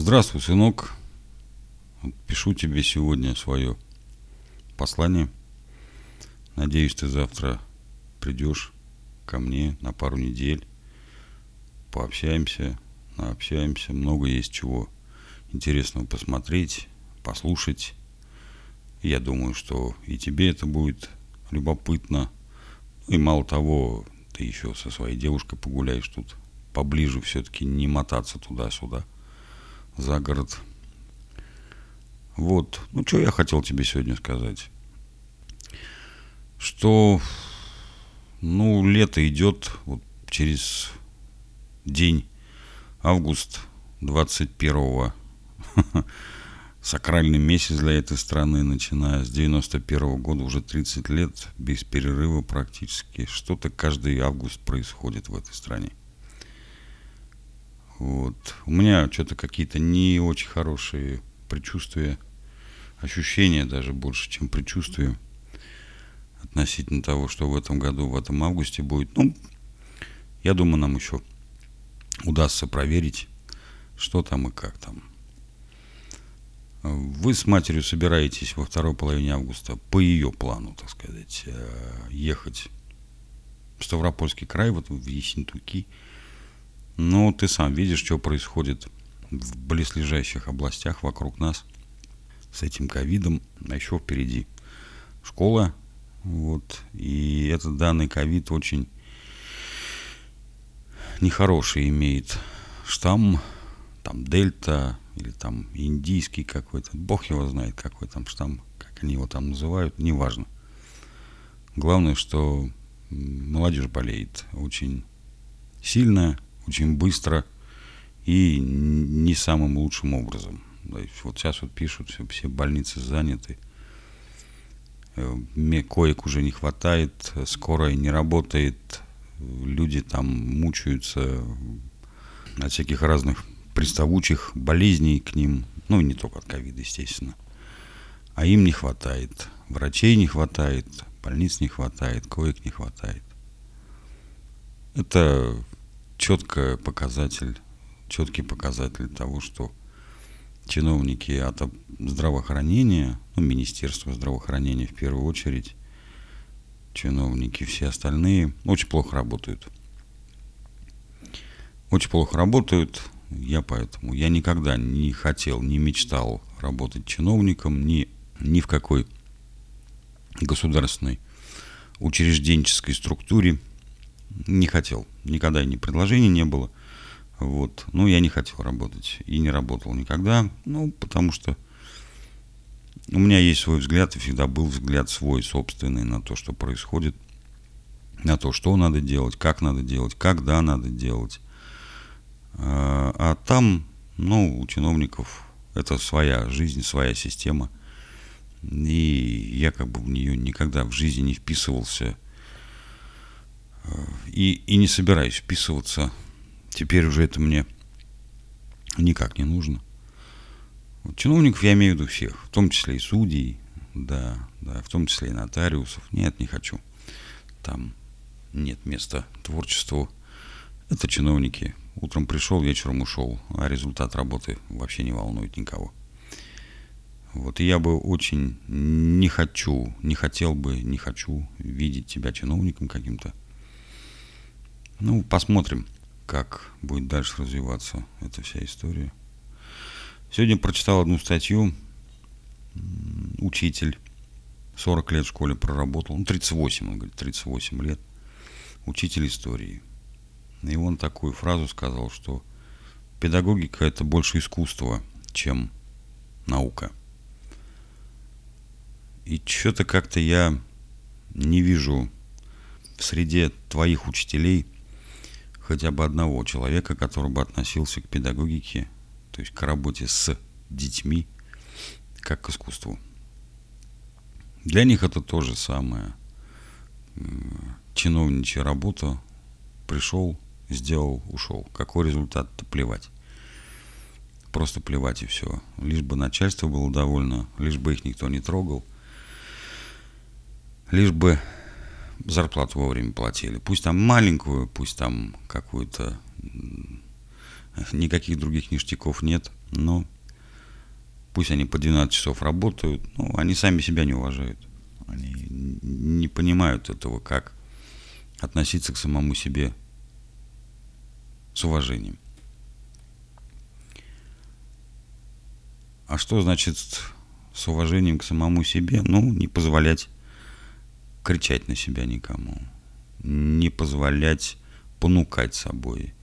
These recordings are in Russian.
Здравствуй, сынок. Пишу тебе сегодня свое послание. Надеюсь, ты завтра придешь ко мне на пару недель. Пообщаемся, наобщаемся. Много есть чего интересного посмотреть, послушать. Я думаю, что и тебе это будет любопытно. И мало того, ты еще со своей девушкой погуляешь тут поближе все-таки, не мотаться туда-сюда, за город. Вот. Ну, что я хотел тебе сегодня сказать? Что, ну, лето идет вот через день, август 21 сакральный месяц для этой страны, начиная с 91 года, уже 30 лет, без перерыва практически. Что-то каждый август происходит в этой стране. Вот. У меня что-то какие-то не очень хорошие предчувствия, ощущения даже больше, чем предчувствия относительно того, что в этом году, в этом августе будет. Ну, я думаю, нам еще удастся проверить, что там и как там. Вы с матерью собираетесь во второй половине августа по ее плану, так сказать, э, ехать в Ставропольский край, вот в Ессентуки. Но ты сам видишь, что происходит в близлежащих областях вокруг нас с этим ковидом. А еще впереди школа. Вот. И этот данный ковид очень нехороший имеет штамм, там дельта, или там индийский какой-то, бог его знает какой там штамм, как они его там называют, неважно. Главное, что молодежь болеет очень сильно, очень быстро и не самым лучшим образом. Вот сейчас вот пишут, все, все больницы заняты, э, коек уже не хватает, скорая не работает, люди там мучаются от всяких разных приставучих болезней к ним, ну, не только от ковида, естественно. А им не хватает. Врачей не хватает, больниц не хватает, коек не хватает. Это четкий показатель, четкий показатель того, что чиновники от здравоохранения, ну, Министерство здравоохранения в первую очередь, чиновники, все остальные очень плохо работают. Очень плохо работают, я поэтому, я никогда не хотел, не мечтал работать чиновником, ни, ни в какой государственной учрежденческой структуре не хотел. Никогда ни предложений не было. Вот. Ну, я не хотел работать и не работал никогда. Ну, потому что у меня есть свой взгляд, и всегда был взгляд свой, собственный, на то, что происходит, на то, что надо делать, как надо делать, когда надо делать. А, а там, ну, у чиновников это своя жизнь, своя система. И я как бы в нее никогда в жизни не вписывался. И, и не собираюсь вписываться. Теперь уже это мне никак не нужно. Вот чиновников я имею в виду всех, в том числе и судей, да, да, в том числе и нотариусов. Нет, не хочу. Там нет места творчеству. Это чиновники, Утром пришел, вечером ушел, а результат работы вообще не волнует никого. Вот и я бы очень не хочу, не хотел бы, не хочу видеть тебя чиновником каким-то. Ну, посмотрим, как будет дальше развиваться эта вся история. Сегодня прочитал одну статью. Учитель 40 лет в школе проработал, ну 38, он говорит, 38 лет. Учитель истории. И он такую фразу сказал, что педагогика это больше искусство, чем наука. И что-то как-то я не вижу в среде твоих учителей хотя бы одного человека, который бы относился к педагогике, то есть к работе с детьми, как к искусству. Для них это то же самое. Чиновничья работа. Пришел, сделал, ушел. Какой результат, то плевать. Просто плевать и все. Лишь бы начальство было довольно, лишь бы их никто не трогал, лишь бы зарплату вовремя платили. Пусть там маленькую, пусть там какую-то никаких других ништяков нет, но пусть они по 12 часов работают, но они сами себя не уважают. Они не понимают этого, как относиться к самому себе с уважением. А что значит с уважением к самому себе? Ну, не позволять кричать на себя никому, не позволять понукать собой,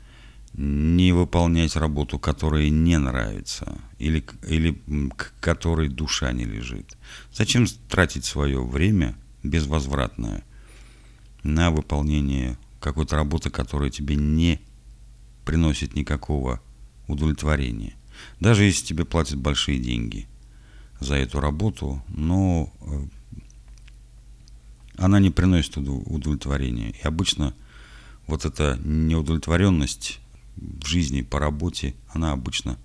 не выполнять работу, которая не нравится или, или к которой душа не лежит. Зачем тратить свое время безвозвратное на выполнение какой-то работы, которая тебе не приносит никакого удовлетворения? Даже если тебе платят большие деньги за эту работу, но э, она не приносит удовлетворения. И обычно вот эта неудовлетворенность в жизни по работе, она обычно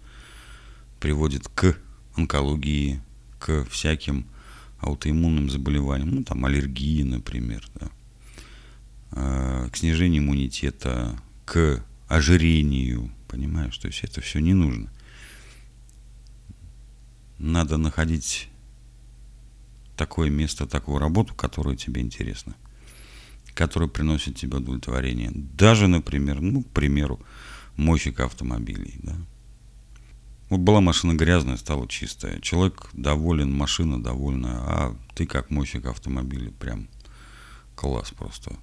приводит к онкологии, к всяким аутоиммунным заболеваниям, ну там аллергии, например, да, э, к снижению иммунитета, к ожирению, понимаешь, то есть это все не нужно. Надо находить такое место, такую работу, которая тебе интересна, которая приносит тебе удовлетворение. Даже, например, ну, к примеру, мойщик автомобилей, да. Вот была машина грязная, стала чистая. Человек доволен, машина довольна, а ты как мойщик автомобиля прям класс просто.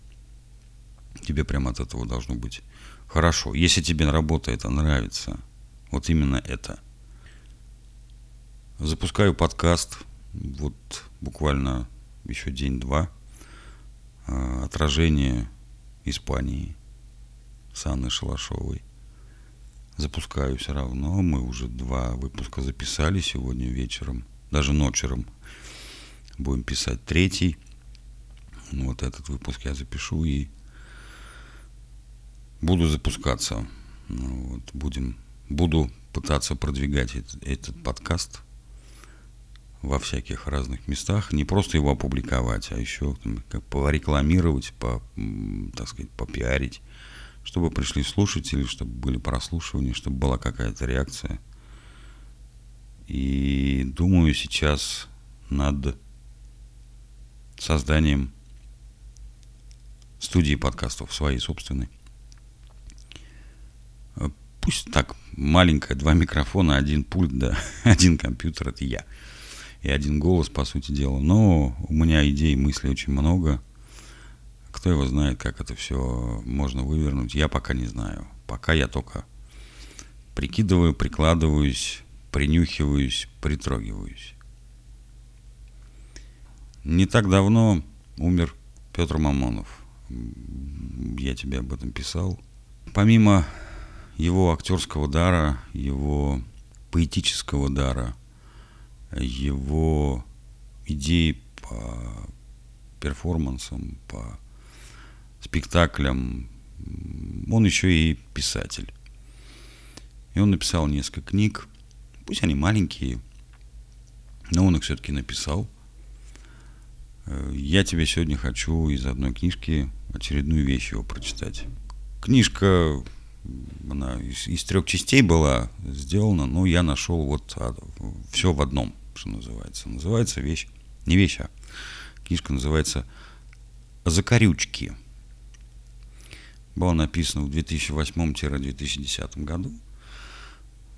Тебе прям от этого должно быть хорошо. Если тебе работа это нравится, вот именно это – Запускаю подкаст, вот буквально еще день-два. А, отражение Испании с Анной Шалашовой. Запускаю все равно. Мы уже два выпуска записали сегодня вечером, даже ночером. Будем писать третий. Вот этот выпуск я запишу и буду запускаться. Ну, вот, будем, буду пытаться продвигать этот, этот подкаст – во всяких разных местах, не просто его опубликовать, а еще как порекламировать, по, так сказать, попиарить, чтобы пришли слушатели, чтобы были прослушивания, чтобы была какая-то реакция. И думаю сейчас над созданием студии подкастов своей собственной. Пусть так, маленькая, два микрофона, один пульт, да, один компьютер, это я и один голос, по сути дела. Но у меня идей, мыслей очень много. Кто его знает, как это все можно вывернуть, я пока не знаю. Пока я только прикидываю, прикладываюсь, принюхиваюсь, притрогиваюсь. Не так давно умер Петр Мамонов. Я тебе об этом писал. Помимо его актерского дара, его поэтического дара – его идеи по перформансам, по спектаклям. Он еще и писатель. И он написал несколько книг. Пусть они маленькие, но он их все-таки написал. Э, я тебе сегодня хочу из одной книжки очередную вещь его прочитать. Книжка, она из, из трех частей была сделана, но я нашел вот а, все в одном что называется. Называется вещь, не вещь, а книжка называется «Закорючки». Была написана в 2008-2010 году.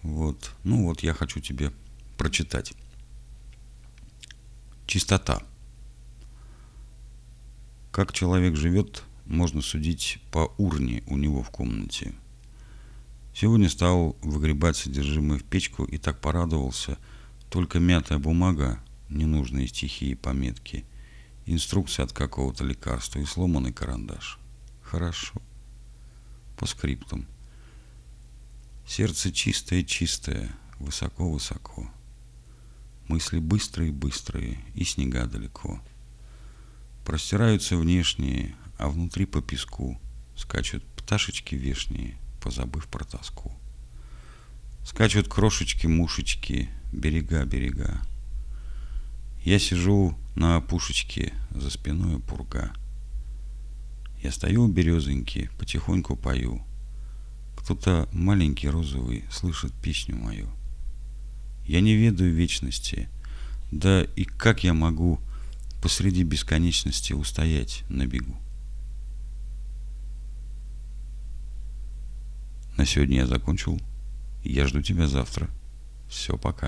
Вот. Ну вот я хочу тебе прочитать. Чистота. Как человек живет, можно судить по урне у него в комнате. Сегодня стал выгребать содержимое в печку и так порадовался – только мятая бумага, ненужные стихи и пометки, инструкция от какого-то лекарства и сломанный карандаш. Хорошо. По скриптам. Сердце чистое-чистое, высоко-высоко. Мысли быстрые-быстрые, и снега далеко. Простираются внешние, а внутри по песку скачут пташечки вешние, позабыв про тоску. Скачут крошечки-мушечки, берега, берега. Я сижу на опушечке, за спиной пурга. Я стою у березоньки, потихоньку пою. Кто-то маленький розовый слышит песню мою. Я не ведаю вечности, да и как я могу посреди бесконечности устоять на бегу? На сегодня я закончил. Я жду тебя завтра. Все, пока.